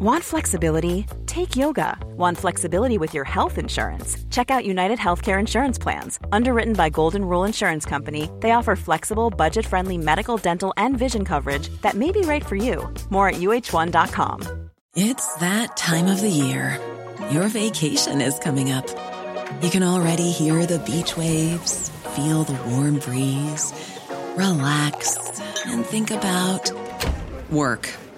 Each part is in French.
Want flexibility? Take yoga. Want flexibility with your health insurance? Check out United Healthcare Insurance Plans. Underwritten by Golden Rule Insurance Company, they offer flexible, budget friendly medical, dental, and vision coverage that may be right for you. More at uh1.com. It's that time of the year. Your vacation is coming up. You can already hear the beach waves, feel the warm breeze, relax, and think about work.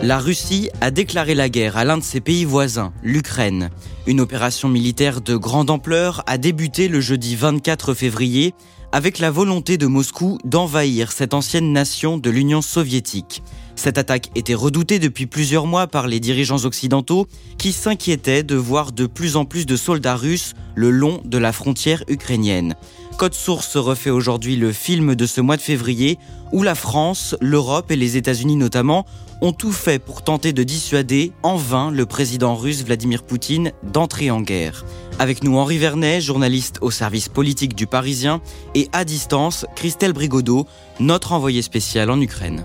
La Russie a déclaré la guerre à l'un de ses pays voisins, l'Ukraine. Une opération militaire de grande ampleur a débuté le jeudi 24 février avec la volonté de Moscou d'envahir cette ancienne nation de l'Union soviétique. Cette attaque était redoutée depuis plusieurs mois par les dirigeants occidentaux qui s'inquiétaient de voir de plus en plus de soldats russes le long de la frontière ukrainienne. Code Source refait aujourd'hui le film de ce mois de février où la France, l'Europe et les États-Unis notamment ont tout fait pour tenter de dissuader en vain le président russe Vladimir Poutine d'entrer en guerre. Avec nous Henri Vernet, journaliste au service politique du Parisien, et à distance Christelle Brigodeau, notre envoyé spécial en Ukraine.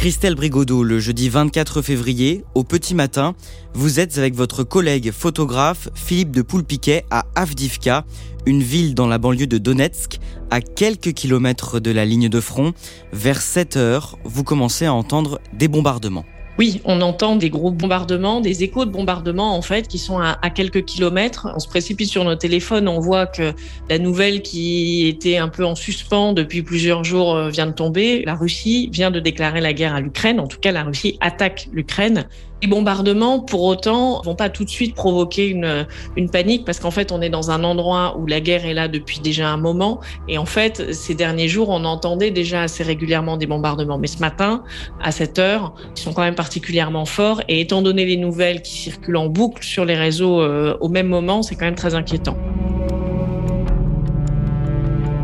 Christelle Brigodeau, le jeudi 24 février, au petit matin, vous êtes avec votre collègue photographe Philippe de Poulpiquet à Avdivka, une ville dans la banlieue de Donetsk, à quelques kilomètres de la ligne de front. Vers 7 heures, vous commencez à entendre des bombardements. Oui, on entend des gros bombardements, des échos de bombardements en fait qui sont à, quelques kilomètres. On se précipite sur nos téléphones, on voit que la nouvelle qui était un peu en suspens depuis plusieurs jours euh, vient de tomber. La Russie vient de déclarer la guerre à l'Ukraine. En tout cas, la Russie attaque l'Ukraine. Les bombardements, pour autant, vont pas tout de suite provoquer une, panique parce qu'en fait, on est dans un endroit où la guerre est là depuis déjà un moment. Et en fait, ces derniers jours, on entendait déjà assez régulièrement des bombardements. Mais ce matin, à cette heure, ils sont quand même particulièrement forts. Et étant donné les nouvelles qui circulent en boucle sur les réseaux euh, au même moment, c'est quand même très inquiétant.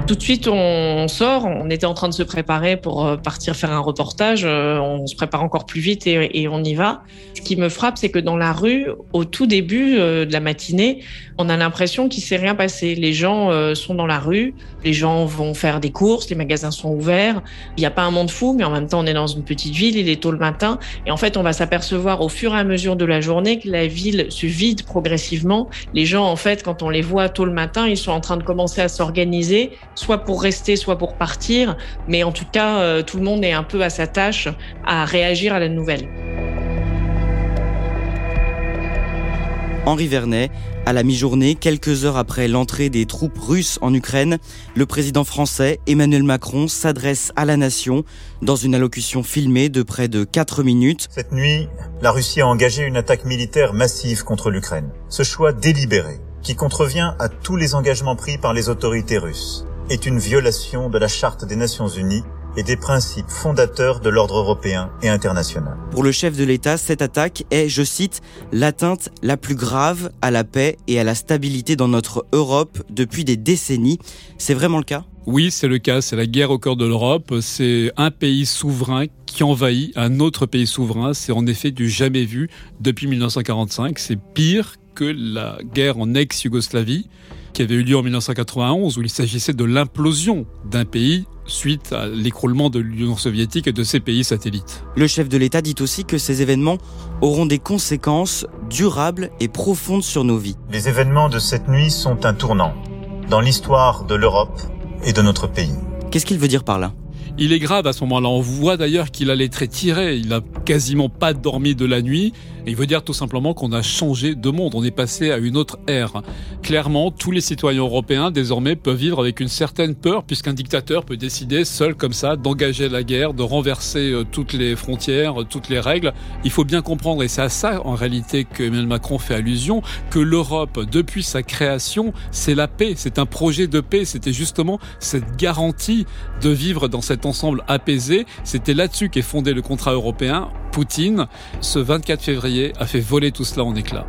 Tout de suite, on sort. On était en train de se préparer pour euh, partir faire un reportage. Euh, on se prépare encore plus vite et, on y va. Ce qui me frappe, c'est que dans la rue, au tout début euh, de la matinée, on a l'impression qu'il s'est rien passé. Les gens sont dans la rue, les gens vont faire des courses, les magasins sont ouverts. Il n'y a pas un monde fou, mais en même temps, on est dans une petite ville, il est tôt le matin. Et en fait, on va s'apercevoir au fur et à mesure de la journée que la ville se vide progressivement. Les gens, en fait, quand on les voit tôt le matin, ils sont en train de commencer à s'organiser soit pour rester, soit pour partir. Mais en tout cas, euh, tout le monde est un peu à sa tâche à réagir à la nouvelle. Henri Vernet, à la mi-journée, quelques heures après l'entrée des troupes russes en Ukraine, le président français Emmanuel Macron s'adresse à la nation dans une allocution filmée de près de 4 minutes. Cette nuit, la Russie a engagé une attaque militaire massive contre l'Ukraine. Ce choix délibéré, qui contrevient à tous les engagements pris par les autorités russes, est une violation de la Charte des Nations Unies et des principes fondateurs de l'ordre européen et international. Pour le chef de l'État, cette attaque est, je cite, l'atteinte la plus grave à la paix et à la stabilité dans notre Europe depuis des décennies. C'est vraiment le cas? Oui, c'est le cas. C'est la guerre au cœur de l'Europe. C'est un pays souverain qui envahit un autre pays souverain. C'est en effet du jamais vu depuis 1945. C'est pire que la guerre en ex-Yougoslavie qui avait eu lieu en 1991, où il s'agissait de l'implosion d'un pays suite à l'écroulement de l'Union soviétique et de ses pays satellites. Le chef de l'État dit aussi que ces événements auront des conséquences durables et profondes sur nos vies. Les événements de cette nuit sont un tournant dans l'histoire de l'Europe et de notre pays. Qu'est-ce qu'il veut dire par là? Il est grave à ce moment-là. On voit d'ailleurs qu'il a les traits tirés. Il a quasiment pas dormi de la nuit. Il veut dire tout simplement qu'on a changé de monde. On est passé à une autre ère. Clairement, tous les citoyens européens désormais peuvent vivre avec une certaine peur puisqu'un dictateur peut décider seul comme ça d'engager la guerre, de renverser euh, toutes les frontières, euh, toutes les règles. Il faut bien comprendre, et c'est à ça en réalité que Emmanuel Macron fait allusion, que l'Europe, depuis sa création, c'est la paix. C'est un projet de paix. C'était justement cette garantie de vivre dans cet ensemble apaisé. C'était là-dessus qu'est fondé le contrat européen. Poutine, ce 24 février, a fait voler tout cela en éclats.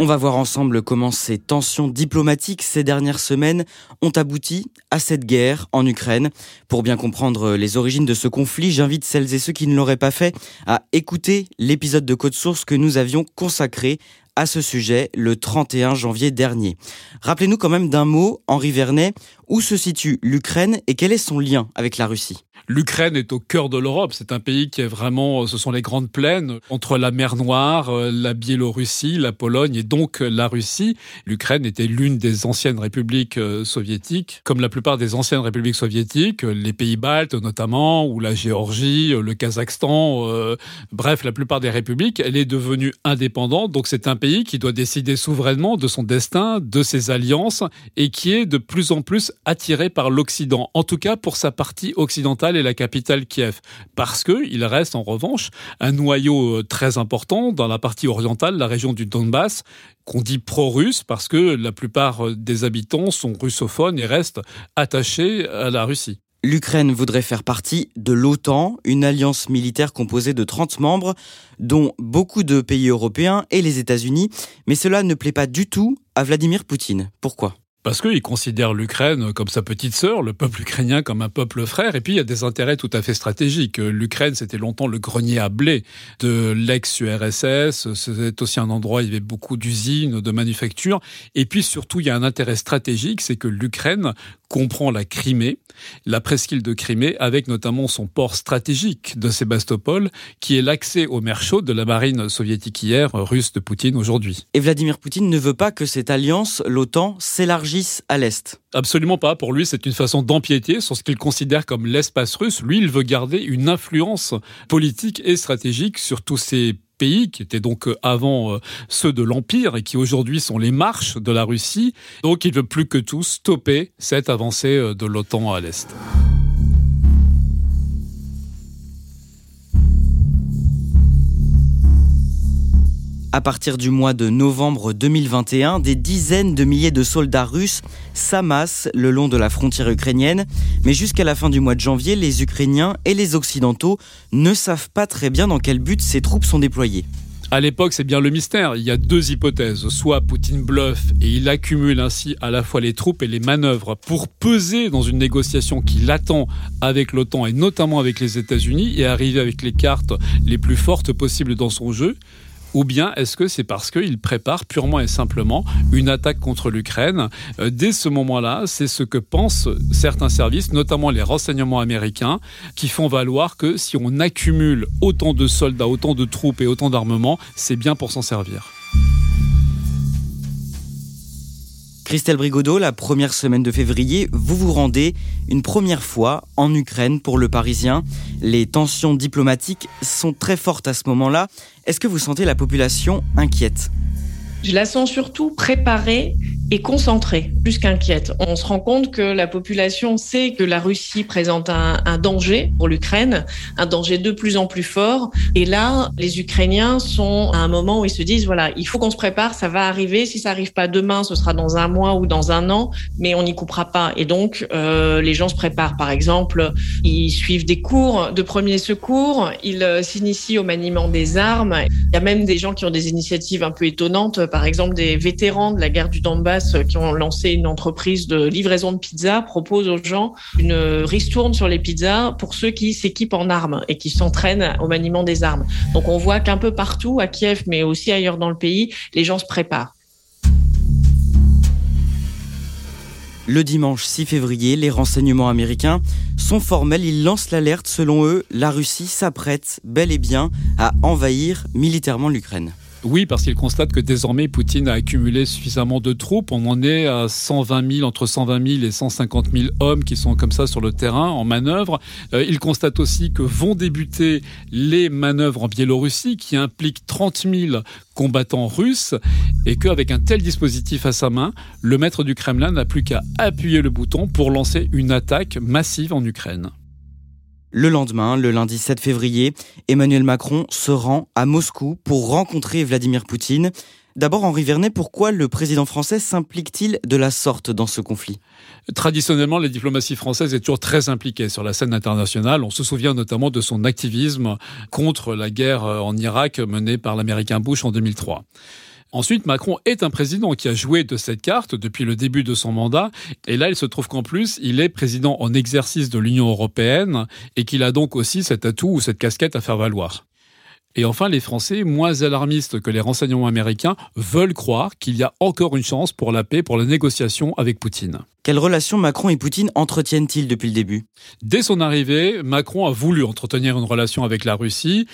On va voir ensemble comment ces tensions diplomatiques ces dernières semaines ont abouti à cette guerre en Ukraine. Pour bien comprendre les origines de ce conflit, j'invite celles et ceux qui ne l'auraient pas fait à écouter l'épisode de Code Source que nous avions consacré à ce sujet le 31 janvier dernier. Rappelez-nous quand même d'un mot, Henri Vernet, où se situe l'Ukraine et quel est son lien avec la Russie? L'Ukraine est au cœur de l'Europe. C'est un pays qui est vraiment, ce sont les grandes plaines entre la mer Noire, euh, la Biélorussie, la Pologne et donc euh, la Russie. L'Ukraine était l'une des anciennes républiques euh, soviétiques, comme la plupart des anciennes républiques soviétiques, les pays baltes notamment, ou la Géorgie, le Kazakhstan, bref, la plupart des républiques. Elle est devenue indépendante, donc c'est un pays qui doit décider souverainement de son destin, de ses alliances, et qui est de plus en plus attiré par l'Occident, en tout cas pour sa partie occidentale et la capitale Kiev. Parce qu'il reste en revanche un noyau euh, très important dans la partie orientale, la région du Donbass, qu'on dit pro-russe parce que la plupart euh, des habitants sont russophones et restent attachés à la Russie. L'Ukraine voudrait faire partie de l'OTAN, une alliance militaire composée de 30 membres, dont beaucoup de pays européens et les États-Unis, mais cela ne plaît pas du tout à Vladimir Poutine. Pourquoi? Parce qu'il considère l'Ukraine comme sa petite sœur, le peuple ukrainien comme un peuple frère, et puis il y a des intérêts tout à fait stratégiques. L'Ukraine, c'était longtemps le grenier à blé de l'ex-URSS, c'est aussi un endroit où il y avait beaucoup d'usines, de manufactures, et puis surtout il y a un intérêt stratégique, c'est que l'Ukraine comprend la Crimée, la presqu'île de Crimée, avec notamment son port stratégique de Sébastopol, qui est l'accès aux mers chaudes de la marine soviétique hier, russe de Poutine aujourd'hui. Et Vladimir Poutine ne veut pas que cette alliance, l'OTAN, s'élargisse à l'Est Absolument pas. Pour lui, c'est une façon d'empiéter sur ce qu'il considère comme l'espace russe. Lui, il veut garder une influence politique et stratégique sur tous ces pays qui étaient donc euh, avant euh, ceux de l'Empire et qui aujourd'hui sont les marches de la Russie. Donc il veut plus que tout stopper cette avancée euh, de l'OTAN à l'Est. À partir du mois de novembre 2021, des dizaines de milliers de soldats russes s'amassent le long de la frontière ukrainienne. Mais jusqu'à la fin du mois de janvier, les Ukrainiens et les Occidentaux ne savent pas très bien dans quel but ces troupes sont déployées. À l'époque, c'est bien le mystère. Il y a deux hypothèses. Soit Poutine bluffe et il accumule ainsi à la fois les troupes et les manœuvres pour peser dans une négociation qui l'attend avec l'OTAN et notamment avec les États-Unis et arriver avec les cartes les plus fortes possibles dans son jeu. Ou bien est-ce que c'est parce qu'il prépare purement et simplement une attaque contre l'Ukraine euh, Dès ce moment-là, c'est ce que pensent certains services, notamment les renseignements américains, qui font valoir que si on accumule autant de soldats, autant de troupes et autant d'armements, c'est bien pour s'en servir. Christelle Brigodeau, la première semaine de février, vous vous rendez une première fois en Ukraine pour le Parisien. Les tensions diplomatiques sont très fortes à ce moment-là. Est-ce que vous sentez la population inquiète? Je la sens surtout préparée et concentrée, plus qu'inquiète. On se rend compte que la population sait que la Russie présente un, danger pour l'Ukraine, un danger de plus en plus fort. Et là, les Ukrainiens sont à un moment où ils se disent, voilà, il faut qu'on se prépare, ça va arriver. Si ça arrive pas demain, ce sera dans un mois ou dans un an, mais on n'y coupera pas. Et donc, euh, les gens se préparent. Par exemple, ils suivent des cours de premiers secours, ils euh, s'initient au maniement des armes. Il y a même des gens qui ont des initiatives un peu étonnantes, par exemple des vétérans de la guerre du Donbass euh, qui ont lancé une entreprise de livraison de pizza proposent aux gens une ristourne sur les pizzas pour ceux qui s'équipent en armes et qui s'entraînent au maniement des armes. Donc on voit qu'un peu partout, à Kiev, mais aussi ailleurs dans le pays, les gens se préparent. Le dimanche 6 février, les renseignements américains sont formels. Ils lancent l'alerte. Selon eux, la Russie s'apprête bel et bien à envahir militairement l'Ukraine. Oui, parce qu'il constate que désormais Poutine a accumulé suffisamment de troupes. On en est à 120 000, entre 120 000 et 150 000 hommes qui sont comme ça sur le terrain en manœuvre. Euh, il constate aussi que vont débuter les manœuvres en Biélorussie qui impliquent 30 000 combattants russes et qu'avec un tel dispositif à sa main, le maître du Kremlin n'a plus qu'à appuyer le bouton pour lancer une attaque massive en Ukraine. Le lendemain, le lundi 7 février, Emmanuel Macron se rend à Moscou pour rencontrer Vladimir Poutine. D'abord, Henri Vernet, pourquoi le président français s'implique-t-il de la sorte dans ce conflit? Traditionnellement, la diplomatie française est toujours très impliquée sur la scène internationale. On se souvient notamment de son activisme contre la guerre en Irak menée par l'Américain Bush en 2003. Ensuite, Macron est un président qui a joué de cette carte depuis le début de son mandat. Et là, il se trouve qu'en plus, il est président en exercice de l'Union européenne et qu'il a donc aussi cet atout ou cette casquette à faire valoir. Et enfin, les Français, moins alarmistes que les renseignements américains, veulent croire qu'il y a encore une chance pour la paix, pour la négociation avec Poutine. Quelle relation Macron et Poutine entretiennent-ils depuis le début? Dès son arrivée, Macron a voulu entretenir une relation avec la Russie,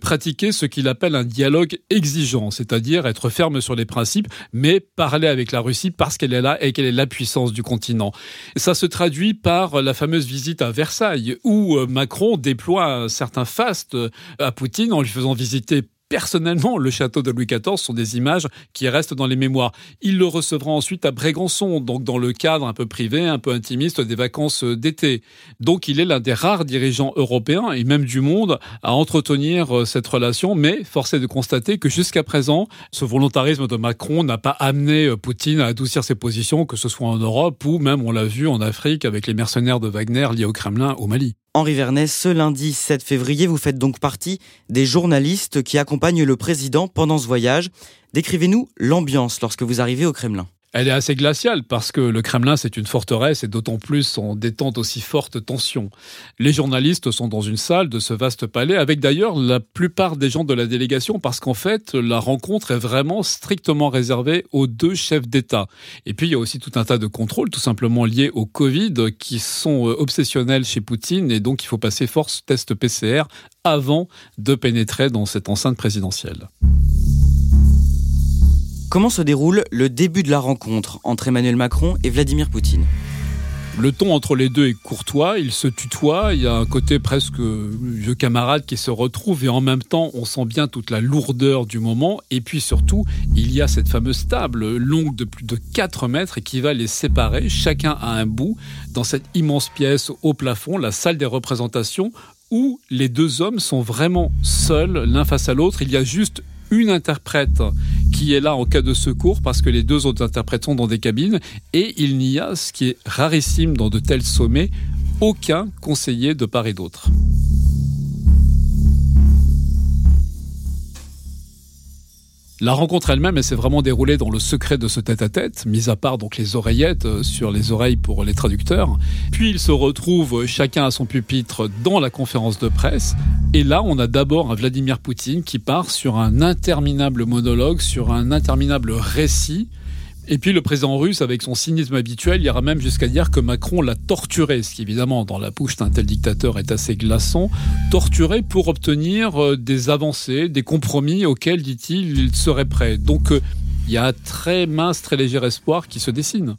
pratiquer ce qu'il appelle un dialogue exigeant, c'est-à-dire être ferme sur les principes, mais parler avec la Russie parce qu'elle est là et qu'elle est la puissance du continent. Ça se traduit par la fameuse visite à Versailles, où euh, Macron déploie un certain faste à Poutine en lui faisant visiter personnellement le château de Louis XIV sont des images qui restent dans les mémoires. Il le recevra ensuite à Brégançon, donc dans le cadre un peu privé, un peu intimiste des vacances d'été. Donc il est l'un des rares dirigeants européens et même du monde à entretenir euh, cette relation, mais force est de constater que jusqu'à présent, ce volontarisme de Macron n'a pas amené euh, Poutine à adoucir ses positions, que ce soit en Europe ou même, on l'a vu, en Afrique avec les mercenaires de Wagner liés au Kremlin au Mali. Henri Vernet, ce lundi 7 février, vous faites donc partie des journalistes qui accompagnent le président pendant ce voyage. Décrivez-nous l'ambiance lorsque vous arrivez au Kremlin. Elle est assez glaciale parce que le Kremlin, c'est une forteresse et d'autant plus en détente aussi forte tension. Les journalistes sont dans une salle de ce vaste palais avec d'ailleurs la plupart des gens de la délégation parce qu'en fait, la rencontre est vraiment strictement réservée aux deux chefs d'État. Et puis, il y a aussi tout un tas de contrôles tout simplement liés au Covid qui sont euh, obsessionnels chez Poutine et donc il faut passer force test PCR avant de pénétrer dans cette enceinte présidentielle. Comment se déroule le début de la rencontre entre Emmanuel Macron et Vladimir Poutine le ton entre les deux est courtois, ils se tutoient, il y a un côté presque vieux camarade qui se retrouve et en même temps on sent bien toute la lourdeur du moment. Et puis surtout il y a cette fameuse table longue de plus de 4 mètres qui va les séparer chacun à un bout dans cette immense pièce au plafond, la salle des représentations où les deux hommes sont vraiment seuls l'un face à l'autre, il y a juste une interprète qui est là en cas de secours parce que les deux autres interprètes sont dans des cabines et il n'y a, ce qui est rarissime dans de tels sommets, aucun conseiller de part et d'autre. La rencontre elle-même, elle s'est vraiment déroulée dans le secret de ce tête-à-tête, mis à part donc les oreillettes euh, sur les oreilles pour les traducteurs. Puis ils se retrouvent chacun à son pupitre dans la conférence de presse. Et là, on a d'abord un Vladimir Poutine qui part sur un interminable monologue, sur un interminable récit et puis le président russe, avec son cynisme habituel, ira même jusqu'à dire que Macron l'a torturé, ce qui évidemment dans la bouche d'un tel dictateur est assez glaçant, torturé pour obtenir euh, des avancées, des compromis auxquels, dit-il, il serait prêt. Donc euh, il y a un très mince, très léger espoir qui se dessine.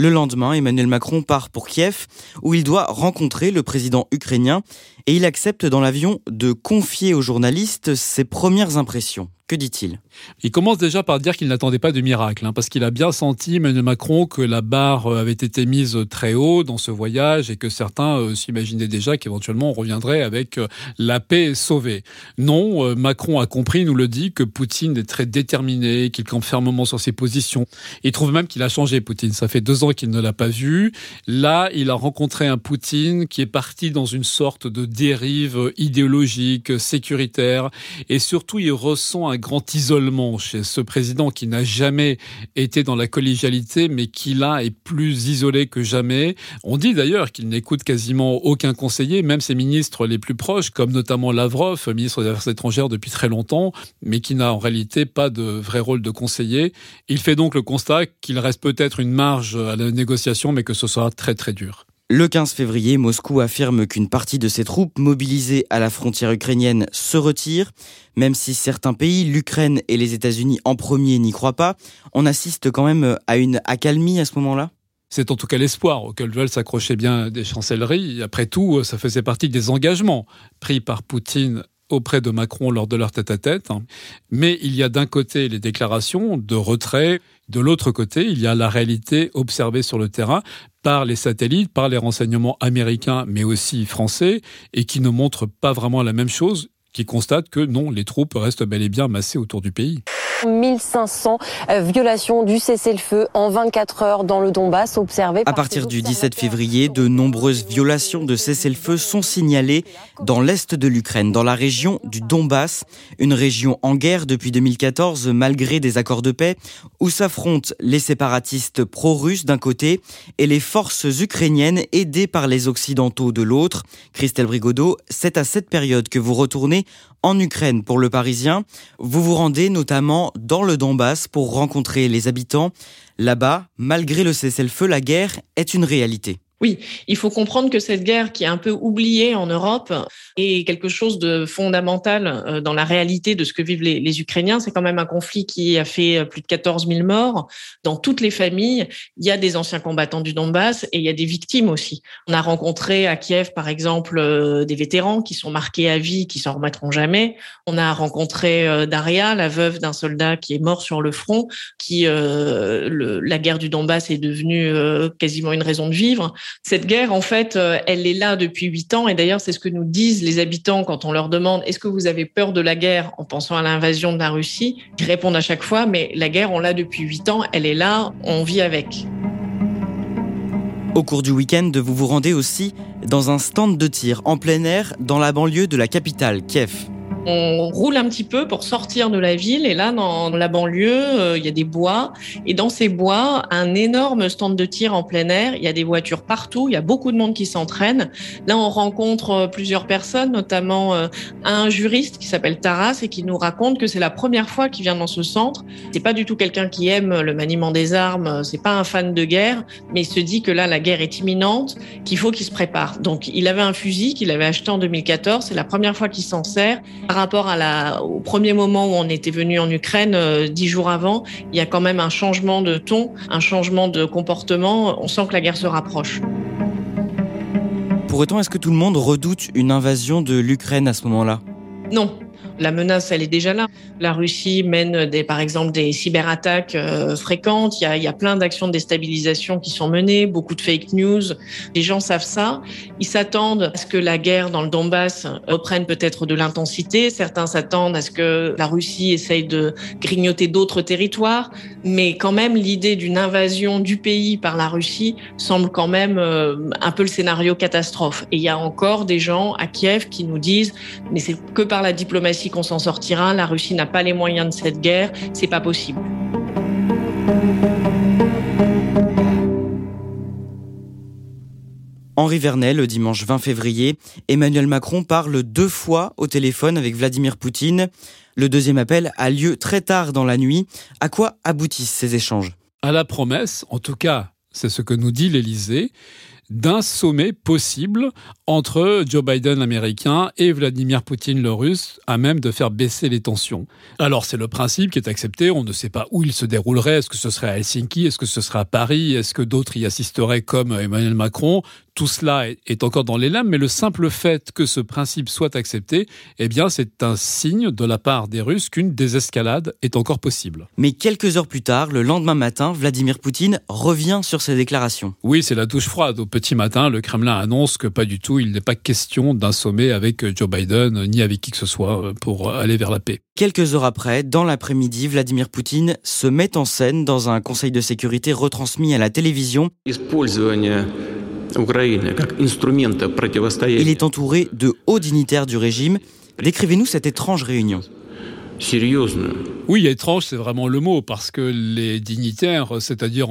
Le lendemain, Emmanuel Macron part pour Kiev, où il doit rencontrer le président ukrainien, et il accepte dans l'avion de confier aux journalistes ses premières impressions. Que dit-il? Il commence déjà par dire qu'il n'attendait pas de miracle, hein, parce qu'il a bien senti, Emmanuel Macron, que la barre euh, avait été mise très haut dans ce voyage et que certains euh, s'imaginaient déjà qu'éventuellement on reviendrait avec euh, la paix sauvée. Non, Macron a compris, nous le dit, que Poutine est très déterminé, qu'il campe fermement sur ses positions. Il trouve même qu'il a changé, Poutine. Ça fait deux ans qu'il ne l'a pas vu. Là, il a rencontré un Poutine qui est parti dans une sorte de dérive idéologique, sécuritaire, et surtout il ressent un grand isolement chez ce président qui n'a jamais été dans la collégialité, mais qui là est plus isolé que jamais. On dit d'ailleurs qu'il n'écoute quasiment aucun conseiller, même ses ministres les plus proches, comme notamment Lavrov, ministre des Affaires étrangères depuis très longtemps, mais qui n'a en réalité pas de vrai rôle de conseiller. Il fait donc le constat qu'il reste peut-être une marge à la négociation, mais que ce sera très très dur. Le 15 février, Moscou affirme qu'une partie de ses troupes mobilisées à la frontière ukrainienne se retire. Même si certains pays, l'Ukraine et les États-Unis en premier, n'y croient pas, on assiste quand même à une accalmie à ce moment-là c'est en tout cas l'espoir auquel veulent s'accrocher bien des chancelleries. Après tout, ça faisait partie des engagements pris par Poutine auprès de Macron lors de leur tête-à-tête. Mais il y a d'un côté les déclarations de retrait, de l'autre côté, il y a la réalité observée sur le terrain par les satellites, par les renseignements américains, mais aussi français, et qui ne montrent pas vraiment la même chose, qui constatent que non, les troupes restent bel et bien massées autour du pays. 1500 euh, violations du cessez-le-feu en 24 heures dans le Donbass observées. À partir du 17 février, de nombreuses violations de cessez-le-feu sont signalées dans l'est de l'Ukraine, dans la région du Donbass, une région en guerre depuis 2014 malgré des accords de paix où s'affrontent les séparatistes pro-russes d'un côté et les forces ukrainiennes aidées par les occidentaux de l'autre. Christelle Brigodeau, c'est à cette période que vous retournez en Ukraine pour le Parisien. Vous vous rendez notamment dans le Donbass pour rencontrer les habitants. Là-bas, malgré le cessez-le-feu, la guerre est une réalité. Oui, il faut comprendre que cette guerre qui est un peu oubliée en Europe est quelque chose de fondamental euh, dans la réalité de ce que vivent les, Ukrainiens. C'est quand même un conflit qui a fait plus de 14 000 morts. Dans toutes les familles, il y a des anciens combattants du Donbass et il y a des victimes aussi. On a rencontré à Kiev, par exemple, euh, des vétérans qui sont marqués à vie, qui s'en remettront jamais. On a rencontré euh, Daria, la veuve d'un soldat qui est mort sur le front, qui la guerre du Donbass est devenue quasiment une raison de vivre. Cette guerre, en fait, euh, elle est là depuis huit ans. Et d'ailleurs, c'est ce que nous disent les habitants quand on leur demande est-ce que vous avez peur de la guerre en pensant à l'invasion de la Russie? Ils répondent à chaque fois mais la guerre, on l'a depuis huit ans, elle est là, on vit avec. Au cours du week-end, vous vous rendez aussi dans un stand de tir en plein air dans la banlieue de la capitale, Kiev on roule un petit peu pour sortir de la ville. Et là, dans la banlieue, euh, il y a des bois. Et dans ces bois, un énorme stand de tir en plein air. Il y a des voitures partout. Il y a beaucoup de monde qui s'entraîne. Là, on rencontre euh, plusieurs personnes, notamment euh, un juriste qui s'appelle Taras et qui nous raconte que c'est la première fois qu'il vient dans ce centre. C'est pas du tout quelqu'un qui aime le maniement des armes. C'est pas un fan de guerre, mais il se dit que là, la guerre est imminente, qu'il faut qu'il se prépare. Donc, il avait un fusil qu'il avait acheté en 2014. C'est la première fois qu'il s'en sert rapport à la, au premier moment où on était venu en Ukraine, euh, dix jours avant, il y a quand même un changement de ton, un changement de comportement. On sent que la guerre se rapproche. Pour autant, est-ce que tout le monde redoute une invasion de l'Ukraine à ce moment-là? Non, la menace, elle est déjà là. La Russie mène des, par exemple des cyberattaques euh, fréquentes. Il y, a, plein d'actions de déstabilisation qui sont menées, beaucoup de fake news. Les gens savent ça. Ils s'attendent à ce que la guerre dans le Donbass reprenne peut-être de l'intensité. Certains s'attendent à ce que la Russie essaye de grignoter d'autres territoires. Mais quand même, l'idée d'une invasion du pays par la Russie semble quand même euh, un peu le scénario catastrophe. Et il y a encore des gens à Kiev qui nous disent, mais c'est que par la diplomatie qu'on s'en sortira. La Russie n'a pas les moyens de cette guerre. C'est pas possible. Henri Vernet, le dimanche 20 février, Emmanuel Macron parle deux fois au téléphone avec Vladimir Poutine. Le deuxième appel a lieu très tard dans la nuit. À quoi aboutissent ces échanges? À la promesse, en tout cas, c'est ce que nous dit l'Élysée, d'un sommet possible entre Joe Biden américain et Vladimir Poutine le russe, à même de faire baisser les tensions. Alors c'est le principe qui est accepté, on ne sait pas où il se déroulerait, est-ce que ce serait à Helsinki, est-ce que ce serait à Paris, est-ce que d'autres y assisteraient comme Emmanuel Macron? Tout cela est encore dans les lames, mais le simple fait que ce principe soit accepté, eh bien, c'est un signe de la part des Russes qu'une désescalade est encore possible. Mais quelques heures plus tard, le lendemain matin, Vladimir Poutine revient sur ses déclarations. Oui, c'est la douche froide. Au petit matin, le Kremlin annonce que pas du tout, il n'est pas question d'un sommet avec Joe Biden, ni avec qui que ce soit, euh, pour aller vers la paix. Quelques heures après, dans l'après-midi, Vladimir Poutine se met en scène dans un conseil de sécurité retransmis à la télévision. Il est entouré de hauts dignitaires du régime. Décrivez-nous cette étrange réunion. Oui, étrange, c'est vraiment le mot, parce que les dignitaires, c'est-à-dire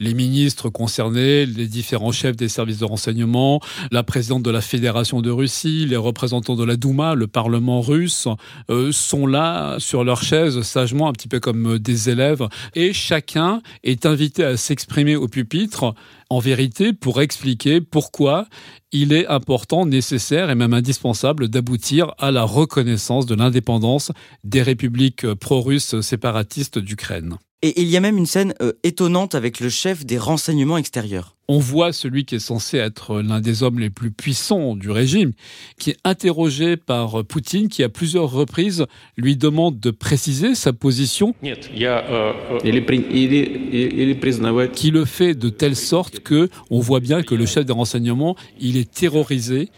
les ministres concernés, les différents chefs des services de renseignement, la présidente de la Fédération de Russie, les représentants de la Douma, le Parlement russe, euh, sont là sur leur chaise, sagement, un petit peu comme des élèves, et chacun est invité à s'exprimer au pupitre en vérité pour expliquer pourquoi il est important, nécessaire et même indispensable d'aboutir à la reconnaissance de l'indépendance des républiques pro-russes séparatistes d'Ukraine. Et il y a même une scène euh, étonnante avec le chef des renseignements extérieurs on voit celui qui est censé être l'un des hommes les plus puissants du régime, qui est interrogé par Poutine, qui à plusieurs reprises lui demande de préciser sa position, qui le fait de telle sorte que on voit bien que le chef des renseignements, il est terrorisé.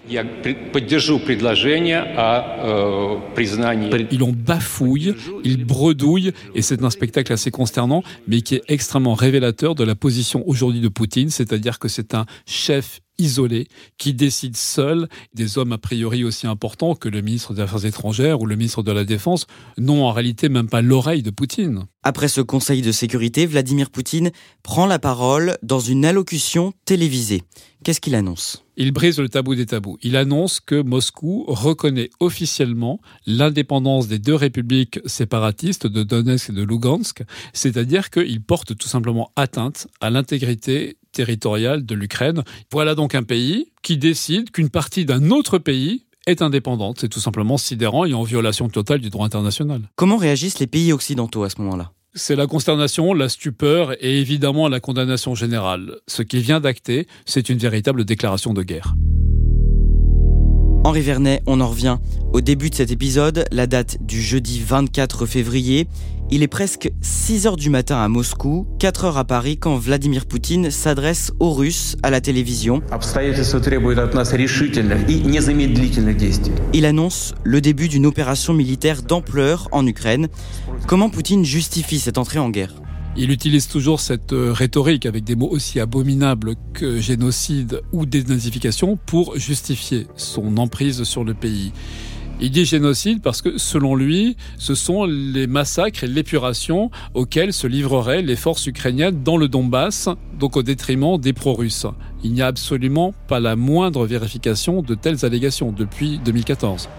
Il en bafouille, il bredouille, et c'est un spectacle assez consternant, mais qui est extrêmement révélateur de la position aujourd'hui de Poutine, c'est c'est-à-dire que c'est un chef isolé qui décide seul. Des hommes a priori aussi importants que le ministre des Affaires étrangères ou le ministre de la Défense n'ont en réalité même pas l'oreille de Poutine. Après ce Conseil de sécurité, Vladimir Poutine prend la parole dans une allocution télévisée. Qu'est-ce qu'il annonce? Il brise le tabou des tabous. Il annonce que Moscou reconnaît officiellement l'indépendance des deux républiques séparatistes de Donetsk et de Lugansk, c'est-à-dire qu'il porte tout simplement atteinte à l'intégrité territoriale de l'Ukraine. Voilà donc un pays qui décide qu'une partie d'un autre pays est indépendante. C'est tout simplement sidérant et en violation totale du droit international. Comment réagissent les pays occidentaux à ce moment-là? C'est la consternation, la stupeur et évidemment la condamnation générale. Ce qui vient d'acter, c'est une véritable déclaration de guerre. Henri Vernet, on en revient au début de cet épisode, la date du jeudi 24 février. Il est presque 6 heures du matin à Moscou, 4 heures à Paris quand Vladimir Poutine s'adresse aux Russes à la télévision. Il annonce le début d'une opération militaire d'ampleur en Ukraine. Comment Poutine justifie cette entrée en guerre? Il utilise toujours cette euh, rhétorique avec des mots aussi abominables que génocide ou dénazification pour justifier son emprise sur le pays. Il dit génocide parce que, selon lui, ce sont les massacres et l'épuration auxquels se livreraient les forces ukrainiennes dans le Donbass, donc au détriment des pro-russes. Il n'y a absolument pas la moindre vérification de telles allégations depuis 2014.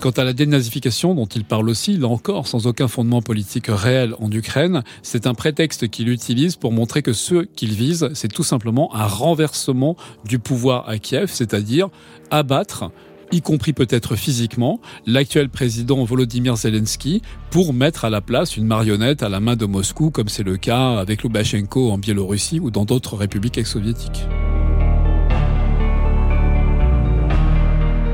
Quant à la dénazification dont il parle aussi, là encore, sans aucun fondement politique réel en Ukraine, c'est un prétexte qu'il utilise pour montrer que ce qu'il vise, c'est tout simplement un renversement du pouvoir à Kiev, c'est-à-dire abattre y compris peut-être physiquement, l'actuel président Volodymyr Zelensky pour mettre à la place une marionnette à la main de Moscou, comme c'est le cas avec Loubachenko en Biélorussie ou dans d'autres républiques ex-soviétiques.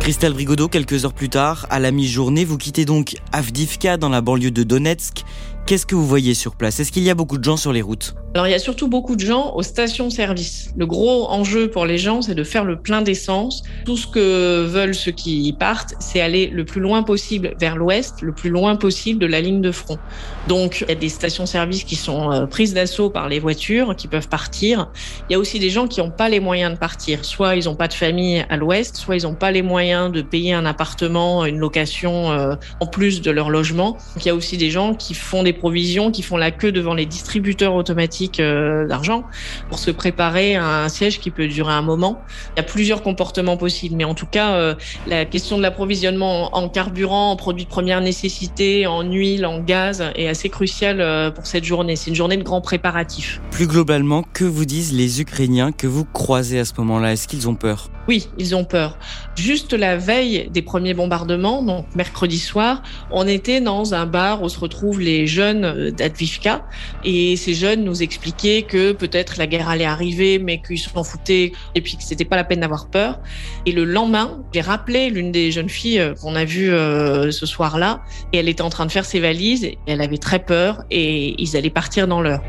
Christelle Brigodeau, quelques heures plus tard, à la mi-journée, vous quittez donc Avdivka dans la banlieue de Donetsk. Qu'est-ce que vous voyez sur place? Est-ce qu'il y a beaucoup de gens sur les routes? Alors il y a surtout beaucoup de gens aux stations-service. Le gros enjeu pour les gens, c'est de faire le plein d'essence. Tout ce que veulent ceux qui partent, c'est aller le plus loin possible vers l'ouest, le plus loin possible de la ligne de front. Donc il y a des stations-service qui sont euh, prises d'assaut par les voitures, qui peuvent partir. Il y a aussi des gens qui n'ont pas les moyens de partir. Soit ils n'ont pas de famille à l'ouest, soit ils n'ont pas les moyens de payer un appartement, une location euh, en plus de leur logement. Donc, il y a aussi des gens qui font des provisions, qui font la queue devant les distributeurs automatiques euh, d'argent pour se préparer à un siège qui peut durer un moment. Il y a plusieurs comportements possibles, mais en tout cas, euh, la question de l'approvisionnement en carburant, en produits de première nécessité, en huile, en gaz est assez cruciale euh, pour cette journée. C'est une journée de grands préparatifs. Plus globalement, que vous disent les Ukrainiens que vous croisez à ce moment-là? Est-ce qu'ils ont peur? Oui, ils ont peur. Juste la veille des premiers bombardements, donc mercredi soir, on était dans un bar où se retrouvent les jeunes d'Advivka et ces jeunes nous expliquaient que peut-être la guerre allait arriver, mais qu'ils s'en foutaient et puis que c'était pas la peine d'avoir peur. Et le lendemain, j'ai rappelé l'une des jeunes filles euh, qu'on a vues euh, ce soir-là et elle était en train de faire ses valises et elle avait très peur et ils allaient partir dans l'heure.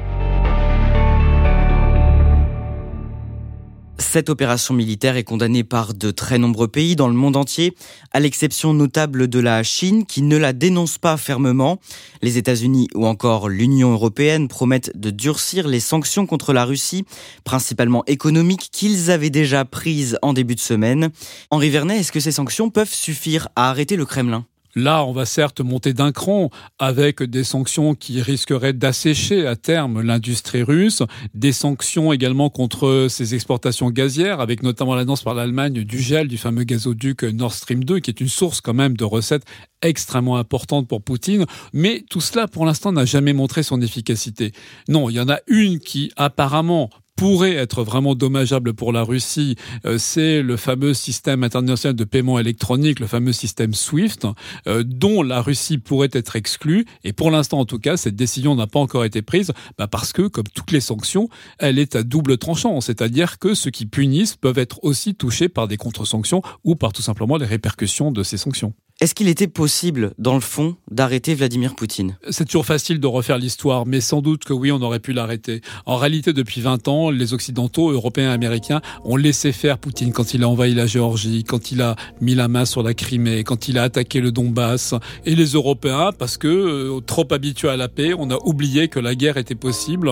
Cette opération militaire est condamnée par de très nombreux pays dans le monde entier, à l'exception notable de la Chine qui ne la dénonce pas fermement. Les États-Unis ou encore l'Union européenne promettent de durcir les sanctions contre la Russie, principalement économiques, qu'ils avaient déjà prises en début de semaine. Henri Vernet, est-ce que ces sanctions peuvent suffire à arrêter le Kremlin? Là, on va certes monter d'un cran avec des sanctions qui risqueraient d'assécher à terme l'industrie russe, des sanctions également contre ses exportations gazières, avec notamment l'annonce par l'Allemagne du gel du fameux gazoduc Nord Stream 2, qui est une source quand même de recettes extrêmement importante pour Poutine. Mais tout cela, pour l'instant, n'a jamais montré son efficacité. Non, il y en a une qui apparemment pourrait être vraiment dommageable pour la Russie, euh, c'est le fameux système international de paiement électronique, le fameux système SWIFT, euh, dont la Russie pourrait être exclue. Et pour l'instant, en tout cas, cette décision n'a pas encore été prise, bah parce que, comme toutes les sanctions, elle est à double tranchant, c'est-à-dire que ceux qui punissent peuvent être aussi touchés par des contre-sanctions ou par tout simplement les répercussions de ces sanctions. Est-ce qu'il était possible, dans le fond, d'arrêter Vladimir Poutine? C'est toujours facile de refaire l'histoire, mais sans doute que oui, on aurait pu l'arrêter. En réalité, depuis 20 ans, les Occidentaux, Européens Américains ont laissé faire Poutine quand il a envahi la Géorgie, quand il a mis la main sur la Crimée, quand il a attaqué le Donbass. Et les Européens, parce que euh, trop habitués à la paix, on a oublié que la guerre était possible.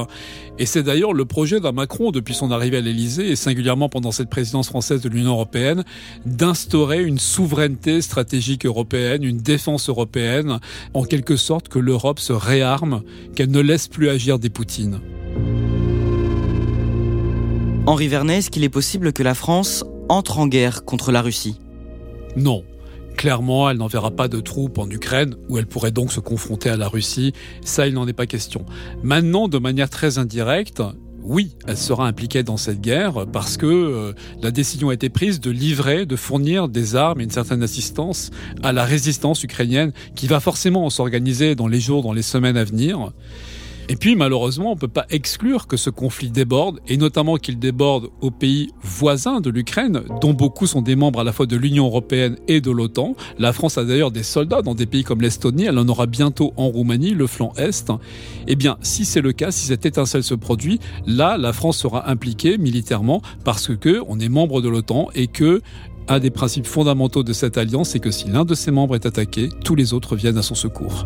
Et c'est d'ailleurs le projet d'un Macron, depuis son arrivée à l'Élysée, et singulièrement pendant cette présidence française de l'Union européenne, d'instaurer une souveraineté stratégique européenne européenne, une défense européenne, en quelque sorte que l'Europe se réarme, qu'elle ne laisse plus agir des Poutines. Henri Vernet, est-ce qu'il est possible que la France entre en guerre contre la Russie? Non. Clairement, elle n'enverra pas de troupes en Ukraine, où elle pourrait donc se confronter à la Russie. Ça, il n'en est pas question. Maintenant, de manière très indirecte, oui, elle sera impliquée dans cette guerre parce que euh, la décision a été prise de livrer, de fournir des armes et une certaine assistance à la résistance ukrainienne qui va forcément s'organiser dans les jours, dans les semaines à venir. Et puis malheureusement, on ne peut pas exclure que ce conflit déborde, et notamment qu'il déborde aux pays voisins de l'Ukraine, dont beaucoup sont des membres à la fois de l'Union européenne et de l'OTAN. La France a d'ailleurs des soldats dans des pays comme l'Estonie, elle en aura bientôt en Roumanie, le flanc Est. Eh bien, si c'est le cas, si cette étincelle se produit, là, la France sera impliquée militairement parce que on est membre de l'OTAN et que un des principes fondamentaux de cette alliance, c'est que si l'un de ses membres est attaqué, tous les autres viennent à son secours.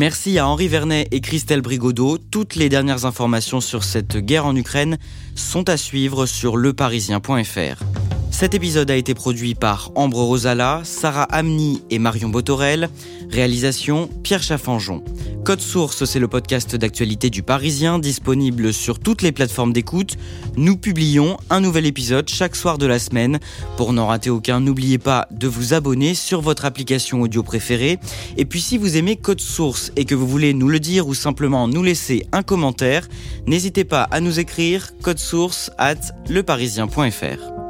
Merci à Henri Vernet et Christelle Brigodeau. Toutes les dernières informations sur cette guerre en Ukraine sont à suivre sur leparisien.fr. Cet épisode a été produit par Ambre Rosala, Sarah Amni et Marion Botorel. Réalisation Pierre Chaffanjon. Code Source, c'est le podcast d'actualité du Parisien, disponible sur toutes les plateformes d'écoute. Nous publions un nouvel épisode chaque soir de la semaine. Pour n'en rater aucun, n'oubliez pas de vous abonner sur votre application audio préférée. Et puis si vous aimez Code Source et que vous voulez nous le dire ou simplement nous laisser un commentaire, n'hésitez pas à nous écrire code source at leparisien.fr.